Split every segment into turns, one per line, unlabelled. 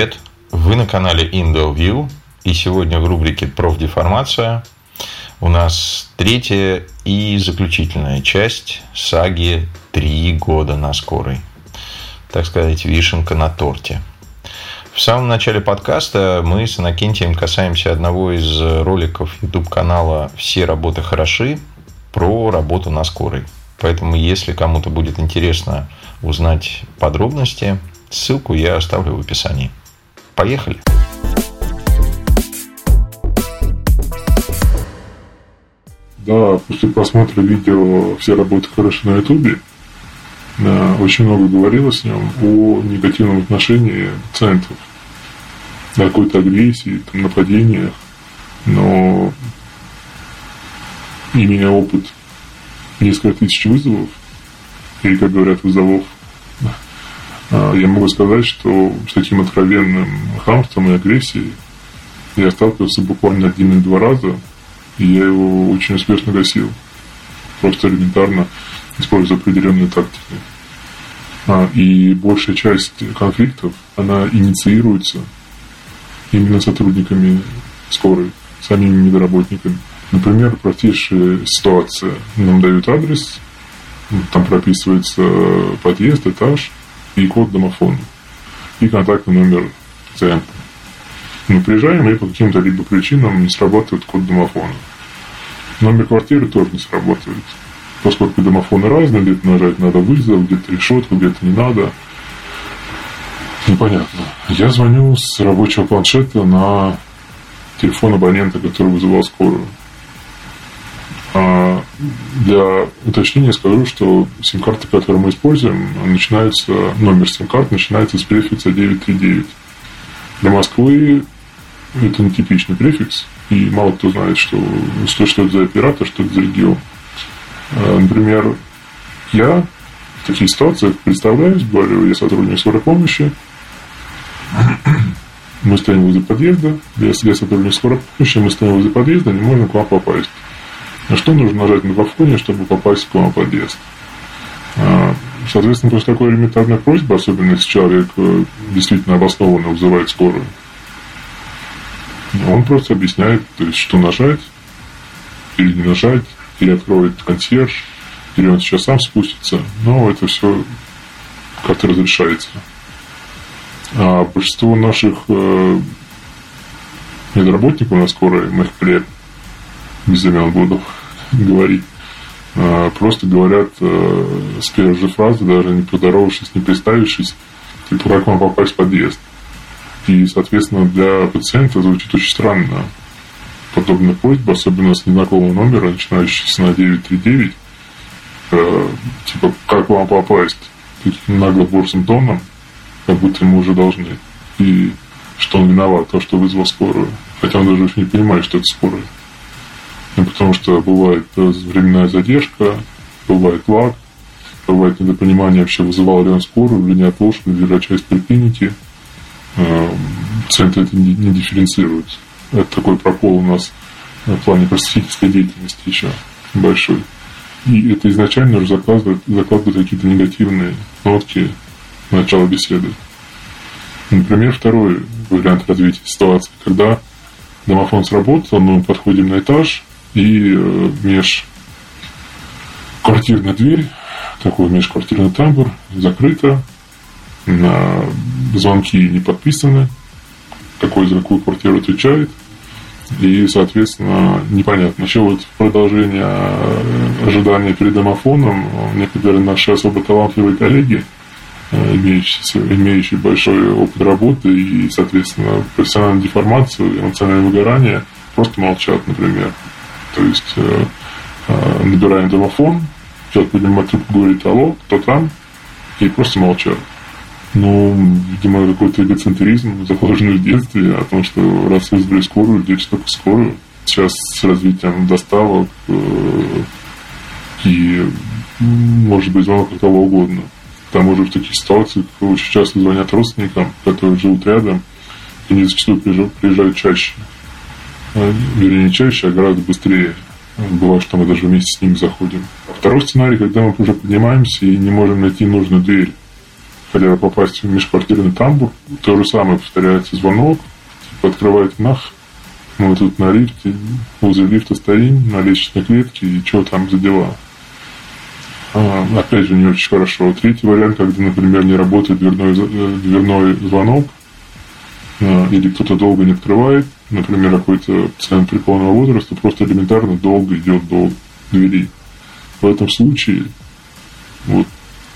привет! Вы на канале IndoView, и сегодня в рубрике «Профдеформация» у нас третья и заключительная часть саги «Три года на скорой». Так сказать, вишенка на торте. В самом начале подкаста мы с Иннокентием касаемся одного из роликов YouTube-канала «Все работы хороши» про работу на скорой. Поэтому, если кому-то будет интересно узнать подробности, ссылку я оставлю в описании. Поехали!
Да, после просмотра видео «Все работы хороши» на Ютубе очень много говорилось с нем о негативном отношении пациентов, о какой-то агрессии, там, нападениях, но имея опыт несколько тысяч вызовов, или, как говорят, вызовов я могу сказать, что с таким откровенным хамством и агрессией я сталкивался буквально один или два раза, и я его очень успешно гасил. Просто элементарно используя определенные тактики. А, и большая часть конфликтов, она инициируется именно сотрудниками скорой, самими медработниками. Например, простейшая ситуация. Нам дают адрес, там прописывается подъезд, этаж – и код домофона, и контактный номер пациента. Мы приезжаем, и по каким-то либо причинам не срабатывает код домофона. Номер квартиры тоже не срабатывает. Поскольку домофоны разные, где-то нажать надо вызов, где-то решетку, где-то не надо. Непонятно. Я звоню с рабочего планшета на телефон абонента, который вызывал скорую. А для уточнения скажу, что сим-карты, которые мы используем, начинается, номер сим-карт начинается с префикса 939. Для Москвы это нетипичный префикс, и мало кто знает, что, что, что это за оператор, что это за регион. А, например, я в таких ситуациях представляюсь, говорю, я сотрудник скорой помощи, мы стоим возле подъезда, я сотрудник скорой помощи, мы стоим возле подъезда, не можем к вам попасть. На что нужно нажать на балконе, чтобы попасть к вам в подъезд? А, соответственно, после такой элементарной просьбы, особенно если человек э, действительно обоснованно вызывает скорую, он просто объясняет, то есть, что нажать или не нажать, или откроет консьерж, или он сейчас сам спустится. Но это все как-то разрешается. А большинство наших э, медработников на скорой, моих коллег, без имен буду, говорить. А, просто говорят э, с первой же фразы, даже не поздоровавшись, не представившись, типа, как вам попасть в подъезд. И, соответственно, для пациента звучит очень странно подобная просьба, особенно с незнакомого номера, начинающегося на 939, э, типа, как вам попасть? Таким нагло борзым тоном, как будто ему уже должны. И что он виноват, то, что вызвал скорую. Хотя он даже не понимает, что это скорая. Ну, потому что бывает э, временная задержка, бывает лаг, бывает недопонимание вообще, вызывал ли он скорую или не от лошади, или часть поликлиники. Э, Пациенты это не, дифференцируют. Это такой прокол у нас в плане просветительской деятельности еще большой. И это изначально уже закладывает, закладывает какие-то негативные нотки в начало беседы. Например, второй вариант развития ситуации, когда домофон сработал, мы подходим на этаж, и э, межквартирная дверь, такой межквартирный тамбур, закрыта, на звонки не подписаны, какой за какую квартиру отвечает. И, соответственно, непонятно. Еще вот продолжение э, ожидания перед домофоном некоторые наши особо талантливые коллеги, э, имеющие, имеющие большой опыт работы и, соответственно, профессиональную деформацию, эмоциональное выгорание, просто молчат, например. То есть э, э, набираем домофон, человек поднимает трубку, говорит «Алло, кто там?» и просто молчат. Ну, видимо, какой-то эгоцентризм, заложенный в детстве, о том, что раз вызвали скорую, здесь только скорую. Сейчас с развитием доставок э, и, может быть, звонок от кого угодно. К тому же в таких ситуациях очень часто звонят родственникам, которые живут рядом, и они зачастую приезжают чаще. Вернее, не чаще, а гораздо быстрее. Бывает, что мы даже вместе с ним заходим. А второй сценарий, когда мы уже поднимаемся и не можем найти нужную дверь. хотя попасть в межквартирный тамбур. То же самое повторяется звонок, типа открывайте нах, мы тут на лифте, возле лифта стоим, на лестничной клетке, и что там за дела. А, опять же, не очень хорошо. Третий вариант, когда, например, не работает дверной, э, дверной звонок, или кто-то долго не открывает, например, какой-то пациент преклонного возраста просто элементарно долго идет до двери. В этом случае, вот,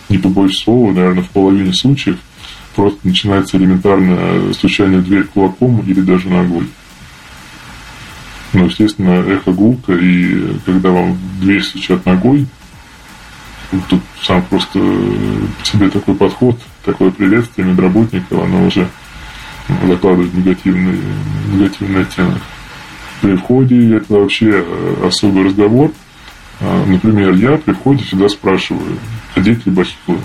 не побоюсь слова, наверное, в половине случаев просто начинается элементарное стучание в дверь кулаком или даже ногой. Ну, естественно, эхо гулка, и когда вам дверь стучат ногой, тут сам просто себе такой подход, такое приветствие медработников, оно уже закладывает негативный, негативный оттенок. При входе это вообще особый разговор. А, например, я при входе всегда спрашиваю, одеть ли бахилы.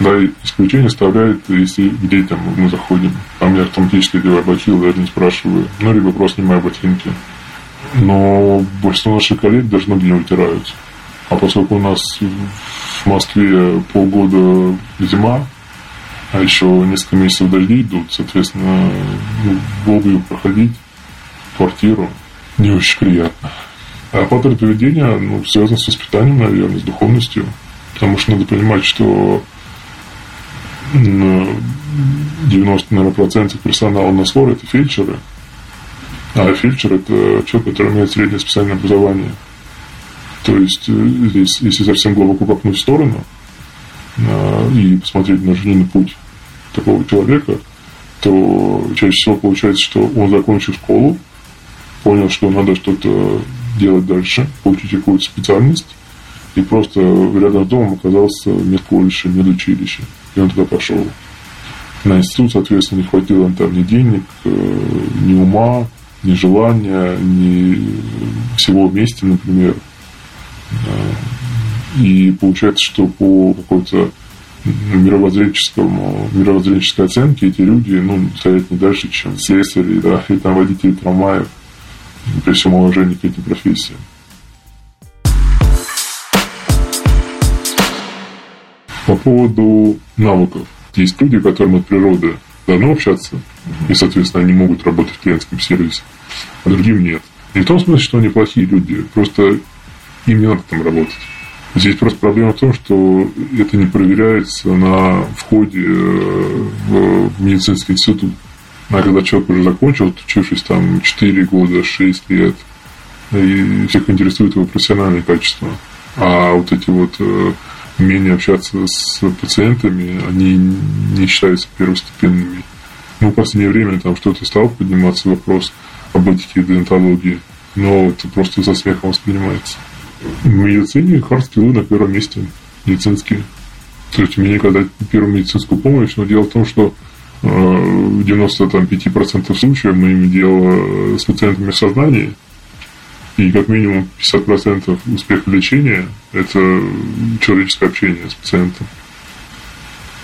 Да, исключение составляет, если к детям мы заходим. Там я автоматически одеваю бахилы, даже не спрашиваю. Ну, либо просто снимаю ботинки. Но большинство наших коллег даже ноги не вытираются. А поскольку у нас в Москве полгода зима, а еще несколько месяцев дожди идут, соответственно, ну, долго проходить квартиру не очень приятно. А паттерн поведения ну, связан с воспитанием, наверное, с духовностью. Потому что надо понимать, что 90, наверное, процентов персонала на СВОР – это фельдшеры. А фельдшер – это человек, который имеет среднее специальное образование. То есть, э, здесь, если совсем глубоко копнуть в сторону и посмотреть на жизненный путь такого человека, то чаще всего получается, что он закончил школу, понял, что надо что-то делать дальше, получить какую-то специальность, и просто рядом с домом оказался медколледж, медучилище. И он туда пошел. На институт, соответственно, не хватило там ни денег, э, ни ума, ни желания, ни всего вместе, например. И получается, что по какой-то мировоззренческому, мировоззренческой оценке эти люди ну, стоят не дальше, чем слесари, да, и там водители трамваев, при всем уважении к этим профессиям. По поводу навыков. Есть люди, которым от природы дано общаться, и, соответственно, они могут работать в клиентском сервисе, а другим нет. Не в том смысле, что они плохие люди, просто им не надо там работать. Здесь просто проблема в том, что это не проверяется на входе э, в медицинский институт. А когда человек уже закончил, учившись там 4 года, 6 лет, и всех интересует его профессиональные качества. А вот эти вот э, умение общаться с пациентами, они не считаются первостепенными. Ну, в последнее время там что-то стал подниматься вопрос об этике и деонтологии, но это просто со смехом воспринимается. В медицине hard skill ы на первом месте, медицинские. То есть, у меня когда первую медицинскую помощь, но дело в том, что э, в 95% случаев мы имеем дело с пациентами в сознании, и как минимум 50% успеха лечения – это человеческое общение с пациентом,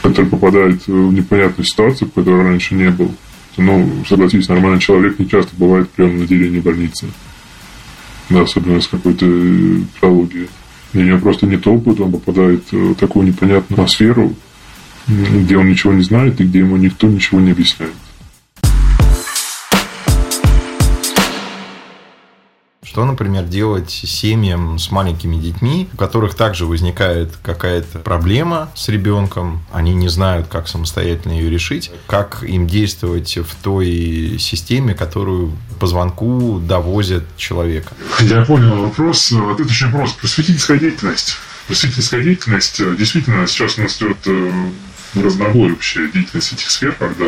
который попадает в непонятную ситуацию, в раньше не был. Ну, согласитесь, нормальный человек не часто бывает прямо на отделении больницы да, особенно с какой-то патологией. И у него просто нет опыта, он попадает в такую непонятную сферу, где он ничего не знает и где ему никто ничего не объясняет.
Что, например, делать семьям с маленькими детьми, у которых также возникает какая-то проблема с ребенком, они не знают, как самостоятельно ее решить, как им действовать в той системе, которую по звонку довозят человека?
Я понял вопрос. Вот это очень просто. Просветительская деятельность. Просветительская деятельность действительно сейчас у нас идет э, разнобой вообще деятельность этих сфер, когда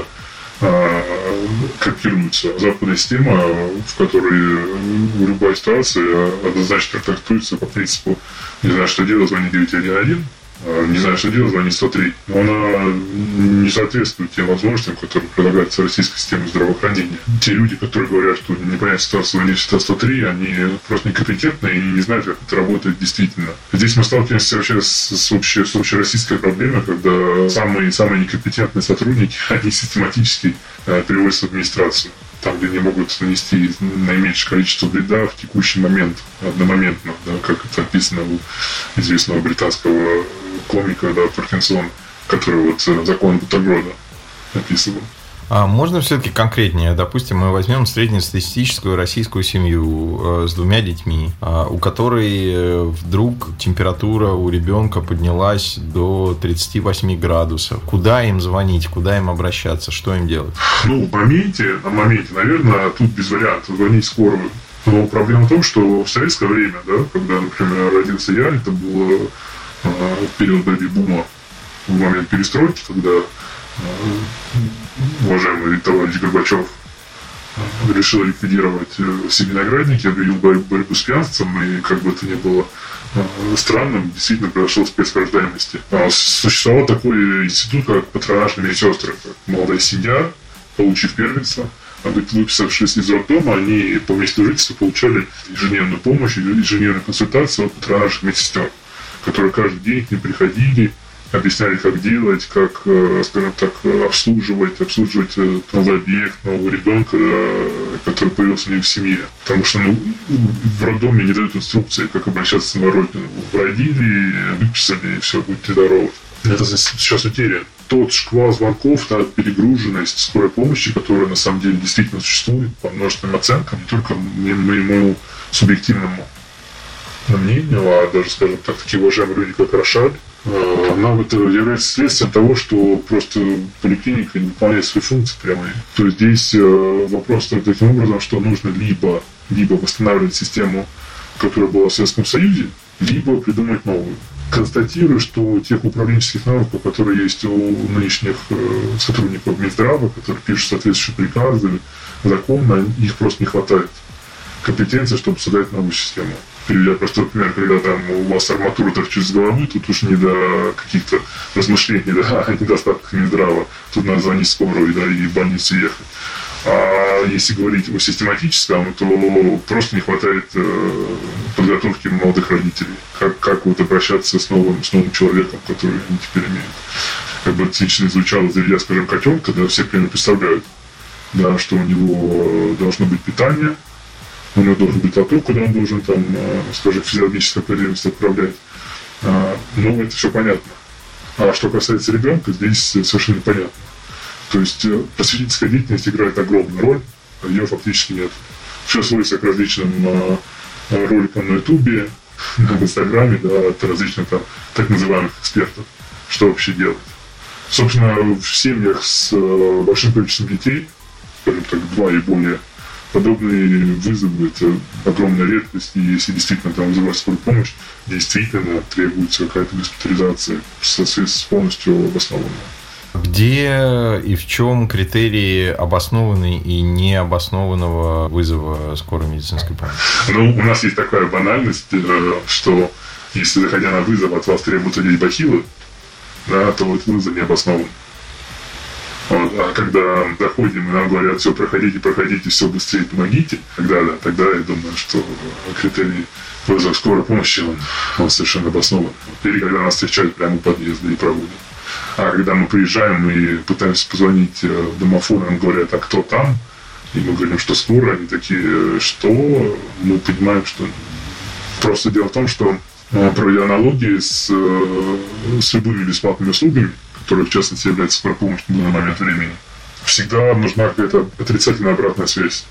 копируется западная система, в которой любая ситуация однозначно трактуется по принципу не знаю, что делать, звони 911, а, не знаю, что делать, звони 103. Но она не соответствует тем возможностям, которые предлагаются российской системой здравоохранения. Те люди, которые говорят, что непонятная ситуация, звони всегда 103, они просто некомпетентны и не знают, как это работает действительно. Здесь мы сталкиваемся вообще с, с, общей, с общероссийской проблемой, когда самые, самые некомпетентные сотрудники, они систематически э, переводятся в администрацию там, где они могут нанести наименьшее количество вреда в текущий момент, одномоментно, да, как это описано у известного британского комика, да, Паркинсон. который вот закон Бутагрода описывал.
А можно все-таки конкретнее? Допустим, мы возьмем среднестатистическую российскую семью э, с двумя детьми, э, у которой э, вдруг температура у ребенка поднялась до 38 градусов. Куда им звонить, куда им обращаться, что им делать?
Ну, в моменте, на моменте, наверное, тут без вариантов звонить скорую. Но проблема в том, что в советское время, да, когда, например, родился я, это было э, период бэби-бума, в момент перестройки, когда уважаемый товарищ Горбачев решил ликвидировать все виноградники, объявил борьбу с пьянством, и как бы это ни было э, странным, действительно произошел спец рождаемости. А существовал такой институт, как патронажные медсестры. Молодая семья, получив первенство, выписавшись из роддома, они по месту жительства получали ежедневную помощь, ежедневную консультацию от патронажных медсестер, которые каждый день к ним приходили, объясняли, как делать, как, э, скажем так, обслуживать, обслуживать э, новый объект, нового ребенка, э, который появился у них в семье. Потому что ну, в роддоме не дают инструкции, как обращаться с новорожденным. Родили, выписали, и все, будьте здоровы. Это сейчас утерян. Тот шквал звонков, та перегруженность скорой помощи, которая на самом деле действительно существует по множественным оценкам, не только моему субъективному мнению, а даже, скажем так, такие уважаемые люди, как Рошаль, Э, нам это является следствием того, что просто поликлиника не выполняет свои функции прямые. То есть здесь э, вопрос стоит таким образом, что нужно либо, либо восстанавливать систему, которая была в Советском Союзе, либо придумать новую. Констатирую, что тех управленческих навыков, которые есть у нынешних э, сотрудников Минздрава, которые пишут соответствующие приказы, законы, их просто не хватает компетенции, чтобы создать новую систему приведя простой пример, когда там у вас арматура торчит через головы, тут уж не до каких-то размышлений, да, о недостатках Минздрава. Тут надо звонить скорую да, и в больницу ехать. А если говорить о систематическом, то просто не хватает э, подготовки молодых родителей. Как, как вот обращаться с новым, с новым человеком, который они теперь имеют. Как бы цинично звучало, заведя, скажем, котенка, да, все примерно представляют, да, что у него должно быть питание, у него должен быть вокруг, куда он должен там, э, скажем, физиологическую потребность отправлять. А, ну, это все понятно. А что касается ребенка, здесь совершенно непонятно. То есть э, просветительская деятельность играет огромную роль, а ее фактически нет. Все сводится к различным э, роликам на Ютубе, в Инстаграме, да, от различных там так называемых экспертов, что вообще делать. Собственно, в семьях с большим количеством детей, скажем так, два и более подобные вызовы – это огромная редкость, и если действительно там вызывать скорую помощь, действительно требуется какая-то госпитализация с полностью обоснованная.
Где и в чем критерии обоснованной и необоснованного вызова скорой медицинской помощи?
Ну, у нас есть такая банальность, э, что если, заходя на вызов, от вас требуют одеть бахилы, да, то этот вызов не обоснован. Вот, а когда доходим, и нам говорят, все, проходите, проходите, все быстрее, помогите, тогда, да, тогда я думаю, что критерий вызова скорой помощи, он, он совершенно обоснован. Или когда нас встречают прямо у подъезда и проводят. А когда мы приезжаем и пытаемся позвонить э, в домофон, нам говорят, а кто там? И мы говорим, что скоро, они такие, что? Мы понимаем, что просто дело в том, что э, проводя аналогии с, э, с любыми бесплатными услугами, которая в частности является скорой помощью на данный момент времени, всегда нужна какая-то отрицательная обратная связь.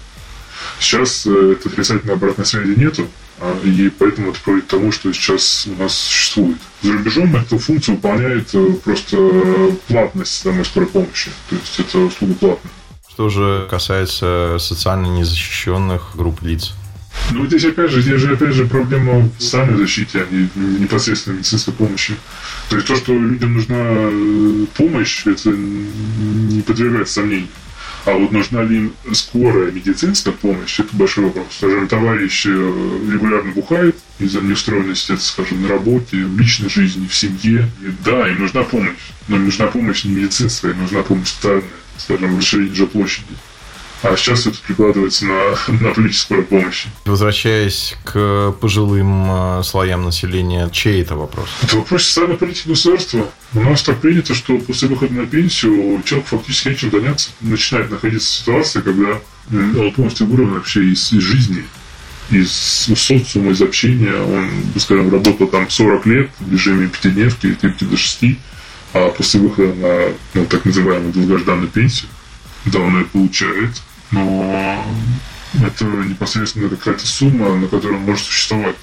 Сейчас э, этой отрицательной обратной связи нету, а, и поэтому это приводит к тому, что сейчас у нас существует. За рубежом эту функцию выполняет э, просто платность самой скорой помощи. То есть это услуга платная.
Что же касается социально незащищенных групп лиц?
Ну, здесь опять же, здесь же опять же проблема в социальной защите, а не непосредственно медицинской помощи. То есть то, что людям нужна э, помощь, это не подвергается сомнению. А вот нужна ли им скорая медицинская помощь, это большой вопрос. Скажем, товарищ э, регулярно бухает из-за неустроенности, скажем, на работе, в личной жизни, в семье. И да, им нужна помощь. Но им нужна помощь не медицинская, им нужна помощь социальная, скажем, расширение жилплощади а сейчас это прикладывается на, на политическую помощь.
Возвращаясь к пожилым э, слоям населения, чей это вопрос?
Это вопрос социальной политики государства. У нас так принято, что после выхода на пенсию человек фактически нечем заняться. Начинает находиться в ситуации, когда он полностью вырван вообще из, из жизни, из социума, из общения. Он, скажем, работал там 40 лет в режиме пятидневки, 5 до 6, А после выхода на ну, так называемую долгожданную пенсию, да, он ее получает, но это непосредственно какая-то сумма, на которую может существовать.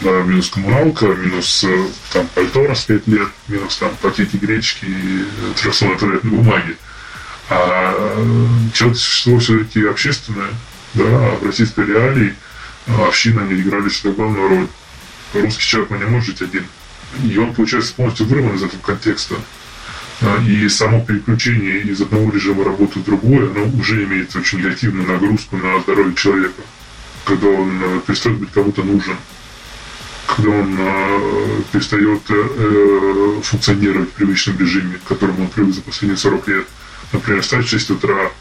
Да, минус коммуналка, минус э, там пальто раз 5 лет, минус там пакеты гречки и 300 туалетной бумаги. А человек существо все-таки общественное, да, а в российской реалии община не играли всегда главную роль. Русский человек не может жить один. И он, получается, полностью вырван из этого контекста. А, и само переключение из одного режима работы в другой, оно уже имеет очень негативную нагрузку на здоровье человека. Когда он э, перестает быть кому-то нужен, когда он э, перестает э, функционировать в привычном режиме, к которому он привык за последние 40 лет. Например, встать в 6 утра,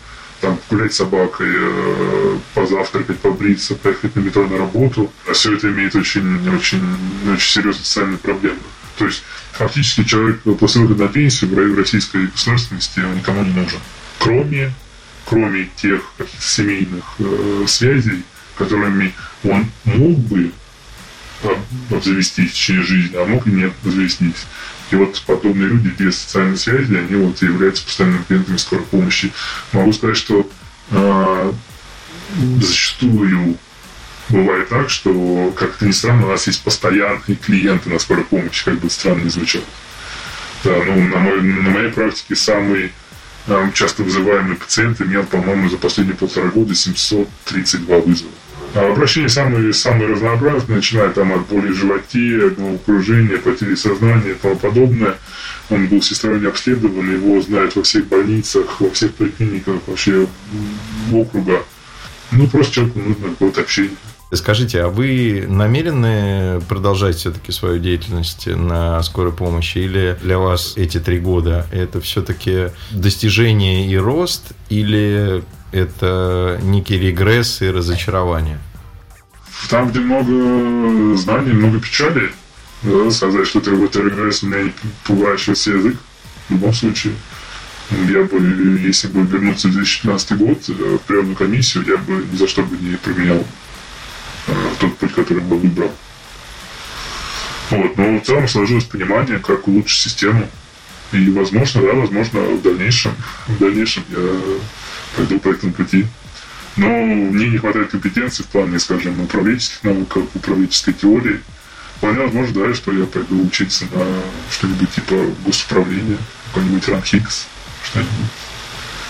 там, гулять с собакой, позавтракать, побриться, поехать на метро на работу. А все это имеет очень, очень, очень серьезные социальные проблемы. То есть фактически человек после выхода на пенсию в российской государственности никому не нужен. Кроме, кроме тех семейных э, связей, которыми он мог бы э, обзавестись в течение жизни, а мог и нет обзавестись. И вот подобные люди без социальной связи, они вот являются постоянными клиентами скорой помощи. Могу сказать, что э, зачастую бывает так, что, как-то ни странно, у нас есть постоянные клиенты на скорой помощи, как бы странно не звучало. Да, ну, на, мой, на моей практике самый э, часто вызываемый пациент имел, по-моему, за последние полтора года 732 вызова. А обращения самые, самые разнообразные, начиная там от боли в животе, головокружения, потери сознания и тому подобное. Он был всесторонне обследован, его знают во всех больницах, во всех поликлиниках вообще округа. Ну, просто человеку нужно какое-то общение.
Скажите, а вы намерены продолжать все-таки свою деятельность на скорой помощи? Или для вас эти три года это все-таки достижение и рост? Или это некий регресс и разочарование?
Там, где много знаний, много печали, да, сказать, что это какой-то регресс, меня не поворачивается язык. В любом случае, я бы, если бы вернуться в 2015 год э, в приемную комиссию, я бы ни за что бы не променял э, тот путь, который бы выбрал. Вот. Но в целом сложилось понимание, как улучшить систему. И, возможно, да, возможно, в дальнейшем, в дальнейшем я пойду по этому пути. Но мне не хватает компетенции в плане, скажем, управленческих навыков, управленческой теории. Вполне возможно, да, что я пойду учиться на что-нибудь типа госуправления, какой-нибудь РАНХИКС, что-нибудь,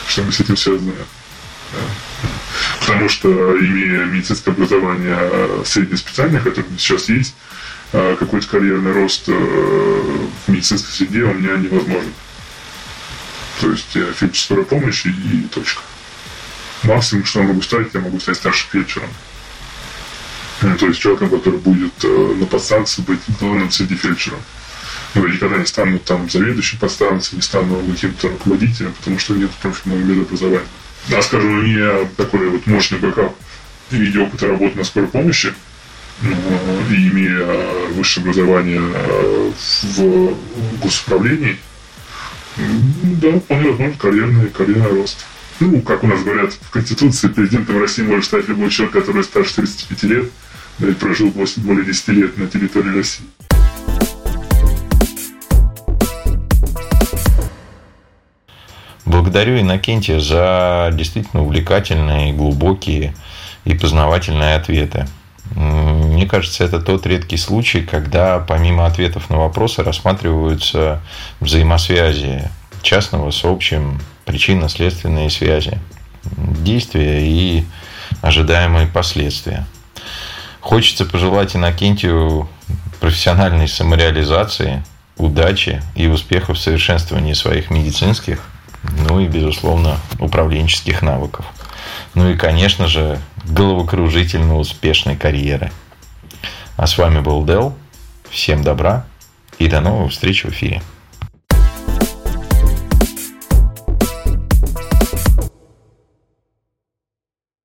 что-нибудь с этим связано. Да. Потому что, имея медицинское образование э, среднеспециальное, которое сейчас есть, э, какой-то карьерный рост э, в медицинской среде у меня невозможен. То есть фельдшер скорой помощи и точка. Максимум, что я могу стать, я могу стать старшим фельдшером. Ну, то есть человеком, который будет на подстанции быть главным среди фельдшеров. Но я никогда не стану там заведующим подстанции, не стану каким-то руководителем, потому что нет профильного медобразования. Да, скажем, у меня такой вот мощный backup в виде опыта работы на скорой помощи, ну, и имея высшее образование э, в госуправлении, да, вполне возможно, карьерный, карьерный рост. Ну, как у нас говорят в Конституции, президентом России может стать любой человек, который старше 35 лет, да и прожил более 10 лет на территории России.
Благодарю Иннокентия за действительно увлекательные, глубокие и познавательные ответы. Мне кажется, это тот редкий случай, когда помимо ответов на вопросы рассматриваются взаимосвязи частного с общим, причинно-следственные связи, действия и ожидаемые последствия. Хочется пожелать Иннокентию профессиональной самореализации, удачи и успехов в совершенствовании своих медицинских, ну и, безусловно, управленческих навыков. Ну и, конечно же, головокружительно успешной карьеры. А с вами был Дел. Всем добра и до новых встреч в эфире.